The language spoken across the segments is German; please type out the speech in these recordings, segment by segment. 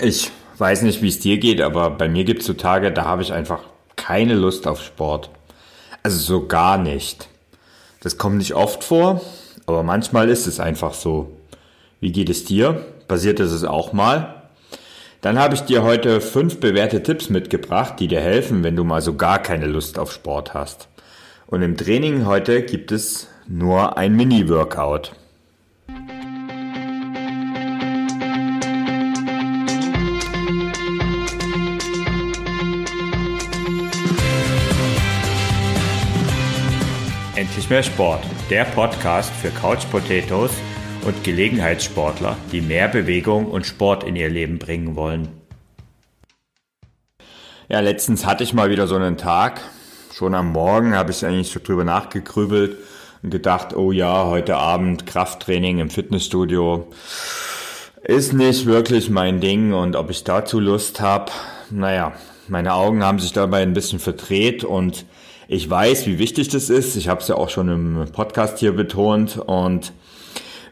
Ich weiß nicht, wie es dir geht, aber bei mir gibt es so Tage, da habe ich einfach keine Lust auf Sport. Also so gar nicht. Das kommt nicht oft vor, aber manchmal ist es einfach so. Wie geht es dir? Passiert es auch mal? Dann habe ich dir heute fünf bewährte Tipps mitgebracht, die dir helfen, wenn du mal so gar keine Lust auf Sport hast. Und im Training heute gibt es nur ein Mini-Workout. Endlich mehr Sport, der Podcast für Couch Potatoes und Gelegenheitssportler, die mehr Bewegung und Sport in ihr Leben bringen wollen. Ja, letztens hatte ich mal wieder so einen Tag. Schon am Morgen habe ich eigentlich so drüber nachgegrübelt und gedacht, oh ja, heute Abend Krafttraining im Fitnessstudio ist nicht wirklich mein Ding und ob ich dazu Lust habe, naja, meine Augen haben sich dabei ein bisschen verdreht und ich weiß, wie wichtig das ist. Ich habe es ja auch schon im Podcast hier betont und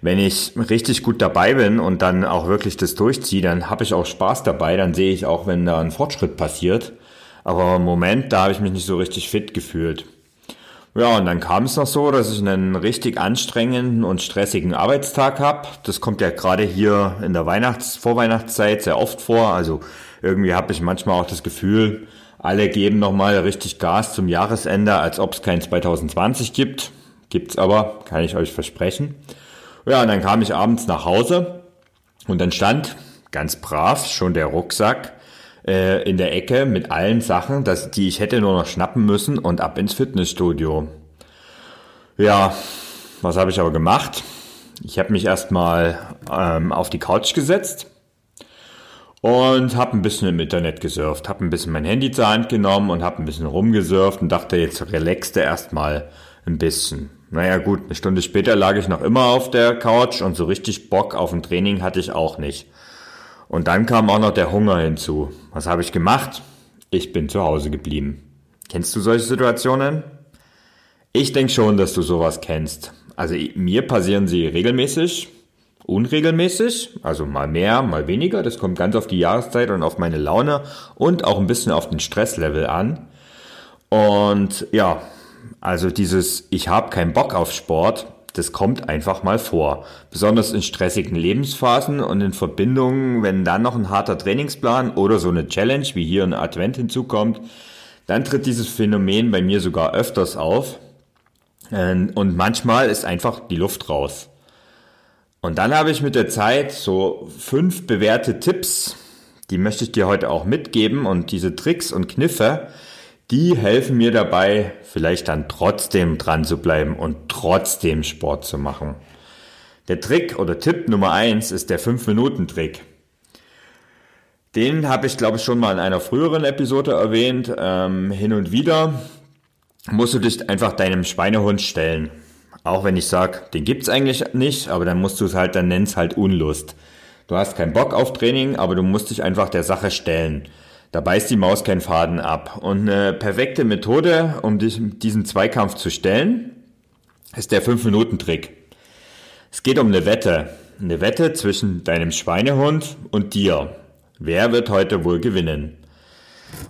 wenn ich richtig gut dabei bin und dann auch wirklich das durchziehe, dann habe ich auch Spaß dabei, dann sehe ich auch, wenn da ein Fortschritt passiert. Aber im Moment, da habe ich mich nicht so richtig fit gefühlt. Ja, und dann kam es noch so, dass ich einen richtig anstrengenden und stressigen Arbeitstag habe. Das kommt ja gerade hier in der Weihnachts-, Vorweihnachtszeit sehr oft vor. Also irgendwie habe ich manchmal auch das Gefühl, alle geben nochmal richtig Gas zum Jahresende, als ob es kein 2020 gibt. Gibt's aber, kann ich euch versprechen. Ja, und dann kam ich abends nach Hause und dann stand ganz brav schon der Rucksack äh, in der Ecke mit allen Sachen, dass, die ich hätte nur noch schnappen müssen und ab ins Fitnessstudio. Ja, was habe ich aber gemacht? Ich habe mich erstmal ähm, auf die Couch gesetzt und habe ein bisschen im Internet gesurft, habe ein bisschen mein Handy zur Hand genommen und habe ein bisschen rumgesurft und dachte, jetzt relaxte erstmal ein bisschen. Naja gut, eine Stunde später lag ich noch immer auf der Couch und so richtig Bock auf ein Training hatte ich auch nicht. Und dann kam auch noch der Hunger hinzu. Was habe ich gemacht? Ich bin zu Hause geblieben. Kennst du solche Situationen? Ich denke schon, dass du sowas kennst. Also mir passieren sie regelmäßig, unregelmäßig, also mal mehr, mal weniger. Das kommt ganz auf die Jahreszeit und auf meine Laune und auch ein bisschen auf den Stresslevel an. Und ja, also dieses Ich habe keinen Bock auf Sport, das kommt einfach mal vor. Besonders in stressigen Lebensphasen und in Verbindungen, wenn dann noch ein harter Trainingsplan oder so eine Challenge wie hier ein Advent hinzukommt, dann tritt dieses Phänomen bei mir sogar öfters auf. Ähm, und manchmal ist einfach die Luft raus. Und dann habe ich mit der Zeit so fünf bewährte Tipps, die möchte ich dir heute auch mitgeben. Und diese Tricks und Kniffe, die helfen mir dabei, vielleicht dann trotzdem dran zu bleiben und trotzdem Sport zu machen. Der Trick oder Tipp Nummer eins ist der 5-Minuten-Trick. Den habe ich, glaube ich, schon mal in einer früheren Episode erwähnt. Ähm, hin und wieder musst du dich einfach deinem Schweinehund stellen. Auch wenn ich sage, den gibt's eigentlich nicht, aber dann musst du es halt, dann nenn's halt Unlust. Du hast keinen Bock auf Training, aber du musst dich einfach der Sache stellen. Da beißt die Maus keinen Faden ab. Und eine perfekte Methode, um diesen Zweikampf zu stellen, ist der 5-Minuten-Trick. Es geht um eine Wette. Eine Wette zwischen deinem Schweinehund und dir. Wer wird heute wohl gewinnen?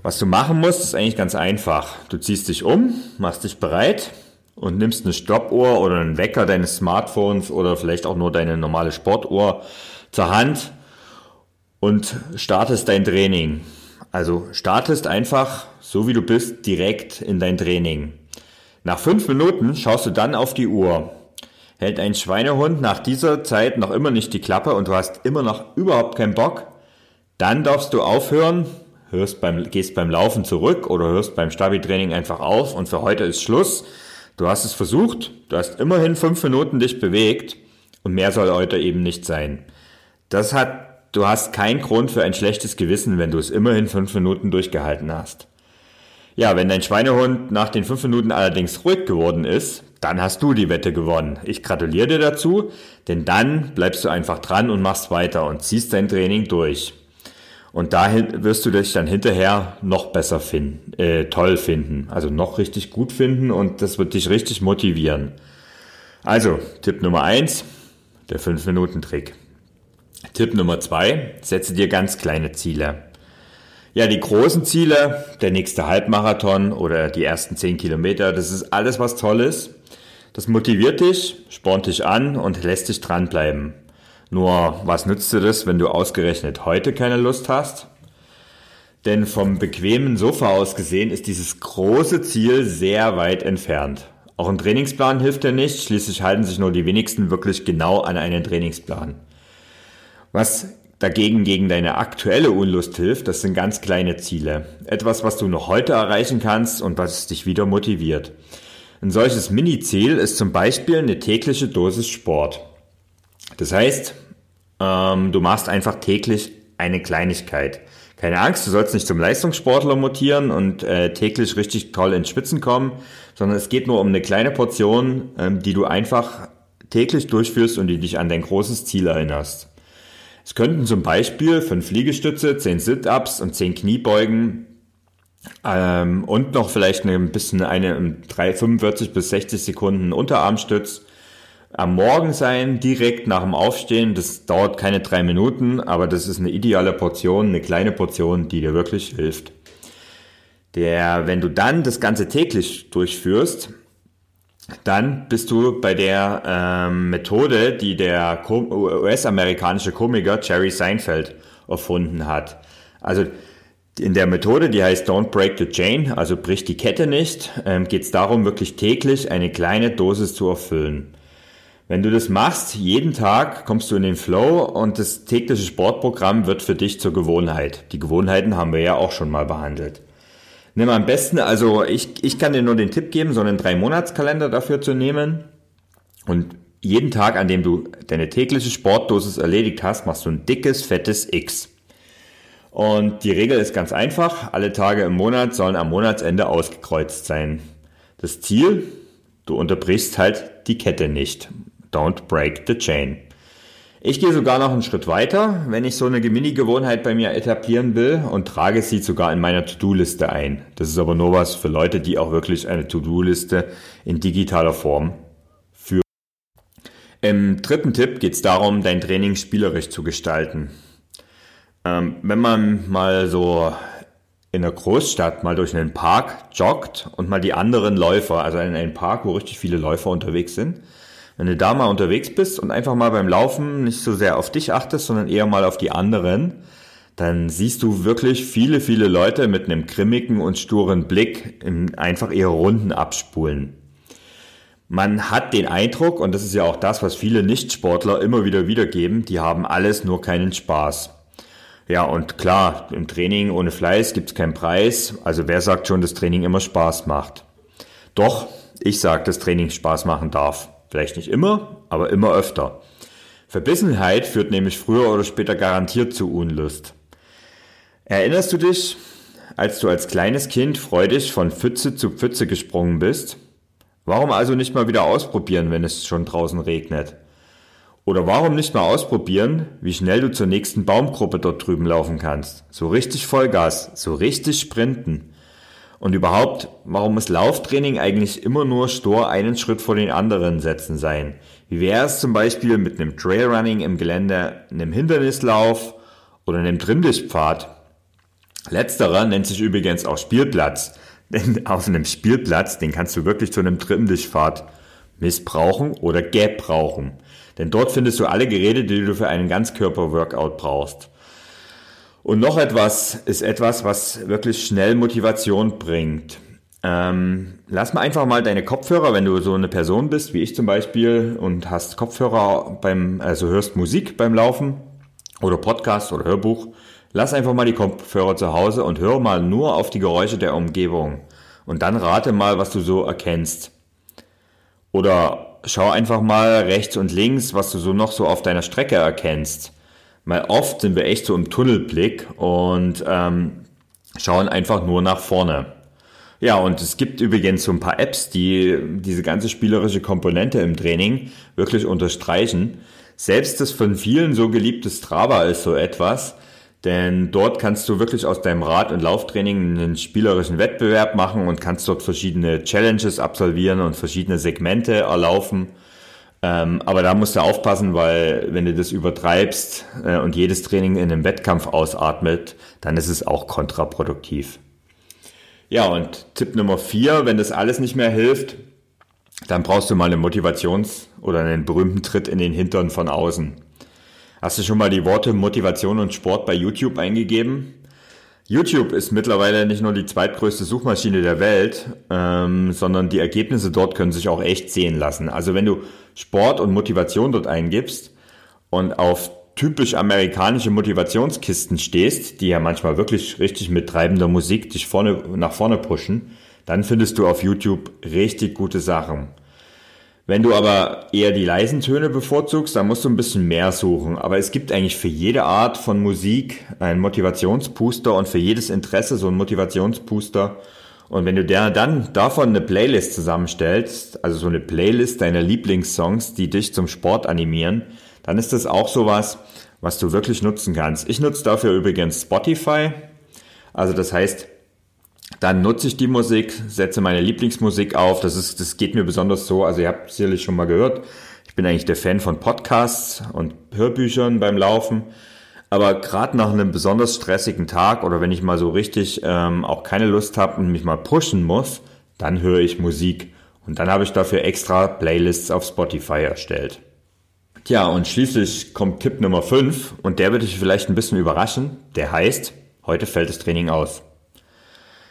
Was du machen musst, ist eigentlich ganz einfach. Du ziehst dich um, machst dich bereit und nimmst eine Stoppuhr oder einen Wecker deines Smartphones oder vielleicht auch nur deine normale Sportuhr zur Hand und startest dein Training. Also startest einfach, so wie du bist, direkt in dein Training. Nach fünf Minuten schaust du dann auf die Uhr. Hält ein Schweinehund nach dieser Zeit noch immer nicht die Klappe und du hast immer noch überhaupt keinen Bock, dann darfst du aufhören, hörst beim, gehst beim Laufen zurück oder hörst beim Stabi-Training einfach auf und für heute ist Schluss. Du hast es versucht, du hast immerhin fünf Minuten dich bewegt und mehr soll heute eben nicht sein. Das hat du hast keinen Grund für ein schlechtes Gewissen, wenn du es immerhin fünf Minuten durchgehalten hast. Ja, wenn dein Schweinehund nach den fünf Minuten allerdings ruhig geworden ist, dann hast du die Wette gewonnen. Ich gratuliere dir dazu, denn dann bleibst du einfach dran und machst weiter und ziehst dein Training durch. Und dahin wirst du dich dann hinterher noch besser finden, äh, toll finden, also noch richtig gut finden und das wird dich richtig motivieren. Also, Tipp Nummer eins, der 5-Minuten-Trick. Tipp Nummer zwei, setze dir ganz kleine Ziele. Ja, die großen Ziele, der nächste Halbmarathon oder die ersten 10 Kilometer, das ist alles was Tolles. Das motiviert dich, spornt dich an und lässt dich dranbleiben. Nur, was nützt dir das, wenn du ausgerechnet heute keine Lust hast? Denn vom bequemen Sofa aus gesehen ist dieses große Ziel sehr weit entfernt. Auch ein Trainingsplan hilft dir nicht, schließlich halten sich nur die wenigsten wirklich genau an einen Trainingsplan. Was dagegen gegen deine aktuelle Unlust hilft, das sind ganz kleine Ziele. Etwas, was du noch heute erreichen kannst und was dich wieder motiviert. Ein solches Mini-Ziel ist zum Beispiel eine tägliche Dosis Sport. Das heißt, ähm, du machst einfach täglich eine Kleinigkeit. Keine Angst, du sollst nicht zum Leistungssportler mutieren und äh, täglich richtig toll ins Schwitzen kommen, sondern es geht nur um eine kleine Portion, ähm, die du einfach täglich durchführst und die dich an dein großes Ziel erinnerst. Es könnten zum Beispiel fünf Liegestütze, zehn Sit-Ups und zehn Kniebeugen ähm, und noch vielleicht ein bisschen eine 3, 45 bis 60 Sekunden Unterarmstütz am Morgen sein, direkt nach dem Aufstehen. Das dauert keine drei Minuten, aber das ist eine ideale Portion, eine kleine Portion, die dir wirklich hilft. Der, wenn du dann das Ganze täglich durchführst, dann bist du bei der ähm, Methode, die der US-amerikanische Komiker Jerry Seinfeld erfunden hat. Also in der Methode, die heißt Don't Break the Chain, also brich die Kette nicht, ähm, geht es darum, wirklich täglich eine kleine Dosis zu erfüllen. Wenn du das machst, jeden Tag kommst du in den Flow und das tägliche Sportprogramm wird für dich zur Gewohnheit. Die Gewohnheiten haben wir ja auch schon mal behandelt. Nimm am besten, also ich, ich kann dir nur den Tipp geben, so einen Drei-Monats-Kalender dafür zu nehmen. Und jeden Tag, an dem du deine tägliche Sportdosis erledigt hast, machst du ein dickes, fettes X. Und die Regel ist ganz einfach. Alle Tage im Monat sollen am Monatsende ausgekreuzt sein. Das Ziel, du unterbrichst halt die Kette nicht. Don't break the chain. Ich gehe sogar noch einen Schritt weiter, wenn ich so eine Mini-Gewohnheit bei mir etablieren will und trage sie sogar in meiner To-Do-Liste ein. Das ist aber nur was für Leute, die auch wirklich eine To-Do-Liste in digitaler Form führen. Im dritten Tipp geht es darum, dein Training spielerisch zu gestalten. Ähm, wenn man mal so in der Großstadt mal durch einen Park joggt und mal die anderen Läufer, also in einen Park, wo richtig viele Läufer unterwegs sind, wenn du da mal unterwegs bist und einfach mal beim Laufen nicht so sehr auf dich achtest, sondern eher mal auf die anderen, dann siehst du wirklich viele, viele Leute mit einem grimmigen und sturen Blick einfach ihre Runden abspulen. Man hat den Eindruck, und das ist ja auch das, was viele Nichtsportler immer wieder wiedergeben, die haben alles nur keinen Spaß. Ja, und klar, im Training ohne Fleiß gibt's keinen Preis. Also wer sagt schon, dass Training immer Spaß macht? Doch, ich sage, dass Training Spaß machen darf. Vielleicht nicht immer, aber immer öfter. Verbissenheit führt nämlich früher oder später garantiert zu Unlust. Erinnerst du dich, als du als kleines Kind freudig von Pfütze zu Pfütze gesprungen bist? Warum also nicht mal wieder ausprobieren, wenn es schon draußen regnet? Oder warum nicht mal ausprobieren, wie schnell du zur nächsten Baumgruppe dort drüben laufen kannst? So richtig Vollgas, so richtig sprinten. Und überhaupt, warum muss Lauftraining eigentlich immer nur stur einen Schritt vor den anderen setzen sein? Wie wäre es zum Beispiel mit einem Trailrunning im Gelände, einem Hindernislauf oder einem Trimmlichtpfad? Letzterer nennt sich übrigens auch Spielplatz. Denn auf einem Spielplatz, den kannst du wirklich zu einem Trimmlichtpfad missbrauchen oder gebrauchen. Denn dort findest du alle Geräte, die du für einen Ganzkörper-Workout brauchst. Und noch etwas ist etwas, was wirklich schnell Motivation bringt. Ähm, lass mal einfach mal deine Kopfhörer, wenn du so eine Person bist, wie ich zum Beispiel, und hast Kopfhörer beim, also hörst Musik beim Laufen oder Podcast oder Hörbuch, lass einfach mal die Kopfhörer zu Hause und hör mal nur auf die Geräusche der Umgebung. Und dann rate mal, was du so erkennst. Oder schau einfach mal rechts und links, was du so noch so auf deiner Strecke erkennst weil oft sind wir echt so im Tunnelblick und ähm, schauen einfach nur nach vorne. Ja, und es gibt übrigens so ein paar Apps, die diese ganze spielerische Komponente im Training wirklich unterstreichen. Selbst das von vielen so geliebte Strava ist so etwas, denn dort kannst du wirklich aus deinem Rad- und Lauftraining einen spielerischen Wettbewerb machen und kannst dort verschiedene Challenges absolvieren und verschiedene Segmente erlaufen Ähm, aber da musst du aufpassen, weil wenn du das übertreibst äh, und jedes Training in einem Wettkampf ausatmet, dann ist es auch kontraproduktiv. Ja, und Tipp Nummer vier, wenn das alles nicht mehr hilft, dann brauchst du mal eine Motivations- oder einen berühmten Tritt in den Hintern von außen. Hast du schon mal die Worte Motivation und Sport bei YouTube eingegeben? YouTube ist mittlerweile nicht nur die zweitgrößte Suchmaschine der Welt, ähm, sondern die Ergebnisse dort können sich auch echt sehen lassen. Also wenn du Sport und Motivation dort eingibst und auf typisch amerikanische Motivationskisten stehst, die ja manchmal wirklich richtig mit treibender Musik dich vorne, nach vorne pushen, dann findest du auf YouTube richtig gute Sachen. Wenn du aber eher die leisen Töne bevorzugst, dann musst du ein bisschen mehr suchen. Aber es gibt eigentlich für jede Art von Musik einen Motivationsbooster und für jedes Interesse so einen Motivationsbooster. Und wenn du der dann davon eine Playlist zusammenstellst, also so eine Playlist deiner Lieblingssongs, die dich zum Sport animieren, dann ist das auch sowas, was du wirklich nutzen kannst. Ich nutze dafür übrigens Spotify. Also das heißt, dann nutze ich die Musik, setze meine Lieblingsmusik auf. Das ist, das geht mir besonders so. Also ihr habt sicherlich schon mal gehört. Ich bin eigentlich der Fan von Podcasts und Hörbüchern beim Laufen. Aber gerade nach einem besonders stressigen Tag oder wenn ich mal so richtig ähm, auch keine Lust habe und mich mal pushen muss, dann höre ich Musik. Und dann habe ich dafür extra Playlists auf Spotify erstellt. Tja, und schließlich kommt Tipp Nummer 5 und der wird dich vielleicht ein bisschen überraschen. Der heißt, heute fällt das Training aus.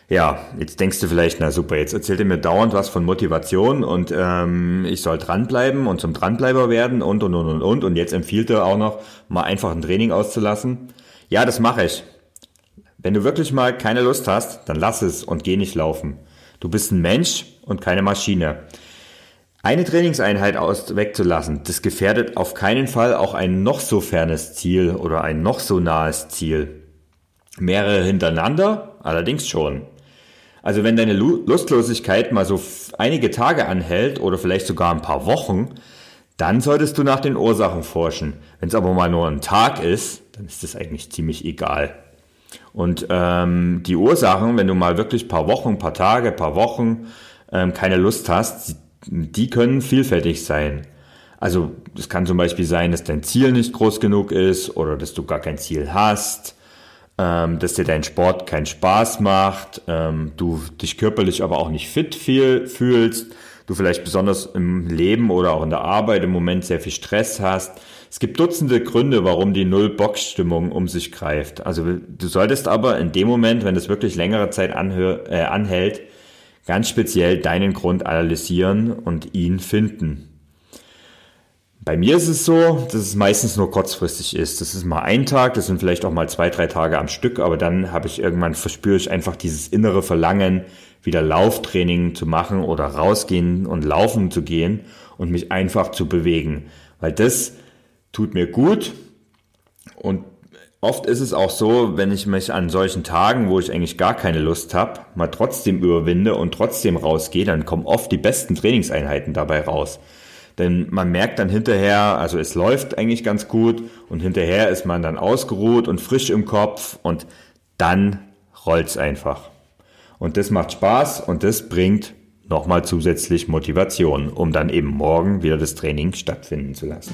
Ja, jetzt denkst du vielleicht, na super, jetzt erzählt er mir dauernd was von Motivation und ähm, ich soll dranbleiben und zum Dranbleiber werden und und und und und und jetzt empfiehlt er auch noch, mal einfach ein Training auszulassen. Ja, das mache ich. Wenn du wirklich mal keine Lust hast, dann lass es und geh nicht laufen. Du bist ein Mensch und keine Maschine. Eine Trainingseinheit aus wegzulassen, das gefährdet auf keinen Fall auch ein noch so fernes Ziel oder ein noch so nahes Ziel. Mehrere hintereinander allerdings schon. Also wenn deine Lustlosigkeit mal so einige Tage anhält oder vielleicht sogar ein paar Wochen, dann solltest du nach den Ursachen forschen. Wenn es aber mal nur ein Tag ist, dann ist das eigentlich ziemlich egal. Und ähm, die Ursachen, wenn du mal wirklich paar Wochen, paar Tage, paar Wochen ähm, keine Lust hast, die können vielfältig sein. Also es kann zum Beispiel sein, dass dein Ziel nicht groß genug ist oder dass du gar kein Ziel hast ähm, dass dir dein Sport keinen Spaß macht, ähm, du dich körperlich aber auch nicht fit viel fühlst, du vielleicht besonders im Leben oder auch in der Arbeit im Moment sehr viel Stress hast. Es gibt Dutzende Gründe, warum die Null-Box-Stimmung um sich greift. Also du solltest aber in dem Moment, wenn es wirklich längere Zeit anhör, äh, anhält, ganz speziell deinen Grund analysieren und ihn finden. Bei mir ist es so, dass es meistens nur kurzfristig ist. Das ist mal ein Tag, das sind vielleicht auch mal zwei, drei Tage am Stück, aber dann habe ich irgendwann verspüre ich einfach dieses innere Verlangen, wieder Lauftraining zu machen oder rausgehen und laufen zu gehen und mich einfach zu bewegen. Weil das tut mir gut und oft ist es auch so, wenn ich mich an solchen Tagen, wo ich eigentlich gar keine Lust habe, mal trotzdem überwinde und trotzdem rausgehe, dann kommen oft die besten Trainingseinheiten dabei raus. Denn man merkt dann hinterher, also es läuft eigentlich ganz gut und hinterher ist man dann ausgeruht und frisch im Kopf und dann rollt's einfach. Und das macht Spaß und das bringt nochmal zusätzlich Motivation, um dann eben morgen wieder das Training stattfinden zu lassen.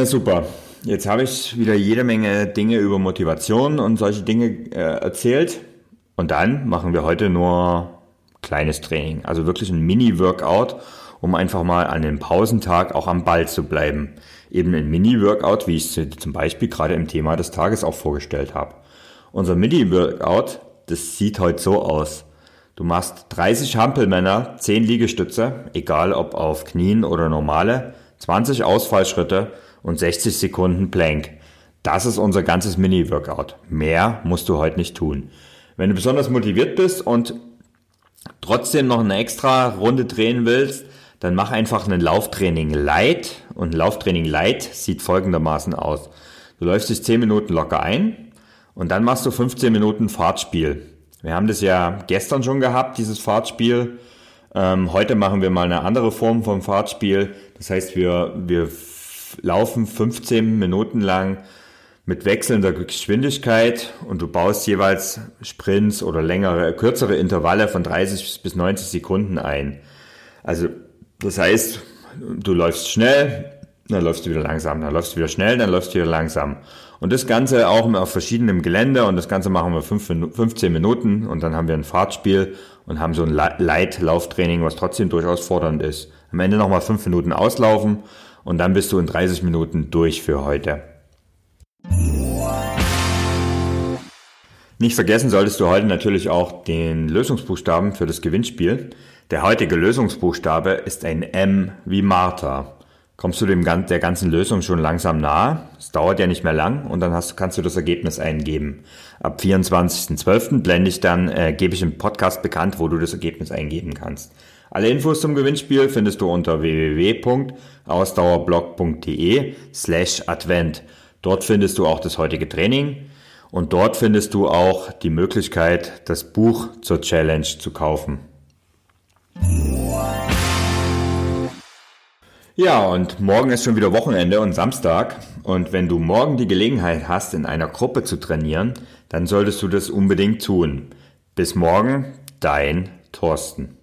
Na super. Jetzt habe ich wieder jede Menge Dinge über Motivation und solche Dinge äh, erzählt. Und dann machen wir heute nur kleines Training. Also wirklich ein Mini-Workout, um einfach mal an dem Pausentag auch am Ball zu bleiben. Eben ein Mini-Workout, wie ich es zum Beispiel gerade im Thema des Tages auch vorgestellt habe. Unser Mini-Workout, das sieht heute so aus. Du machst 30 Hampelmänner, 10 Liegestütze, egal ob auf Knien oder normale, 20 Ausfallschritte und 60 Sekunden Plank. Das ist unser ganzes Mini-Workout. Mehr musst du heute nicht tun. Wenn du besonders motiviert bist und trotzdem noch eine extra Runde drehen willst, dann mach einfach ein Lauftraining Light. Und ein Lauftraining Light sieht folgendermaßen aus. Du läufst dich 10 Minuten locker ein und dann machst du 15 Minuten Fahrtspiel. Wir haben das ja gestern schon gehabt, dieses Fahrtspiel. Ähm, heute machen wir mal eine andere Form vom Fahrtspiel. Das heißt, wir, wir laufen 15 Minuten lang mit wechselnder Geschwindigkeit und du baust jeweils Sprints oder längere, kürzere Intervalle von 30 bis 90 Sekunden ein. Also das heißt, du läufst schnell, dann läufst du wieder langsam, dann läufst du wieder schnell, dann läufst du wieder langsam. Und das Ganze auch auf verschiedenem Gelände und das Ganze machen wir 15 Minuten und dann haben wir ein Fahrtspiel und haben so ein Light-Lauftraining, was trotzdem durchaus fordernd ist. Am Ende nochmal 5 Minuten auslaufen und dann bist du in 30 Minuten durch für heute. Nicht vergessen solltest du heute natürlich auch den Lösungsbuchstaben für das Gewinnspiel. Der heutige Lösungsbuchstabe ist ein M wie Martha. Kommst du dem, der ganzen Lösung schon langsam nahe? Es dauert ja nicht mehr lang und dann hast, kannst du das Ergebnis eingeben. Ab 24.12. blende ich dann, äh, gebe ich im Podcast bekannt, wo du das Ergebnis eingeben kannst. Alle Infos zum Gewinnspiel findest du unter www.ausdauerblog.de slash Advent. Dort findest du auch das heutige Training und dort findest du auch die Möglichkeit, das Buch zur Challenge zu kaufen. Ja, und morgen ist schon wieder Wochenende und Samstag. Und wenn du morgen die Gelegenheit hast, in einer Gruppe zu trainieren, dann solltest du das unbedingt tun. Bis morgen, dein Thorsten.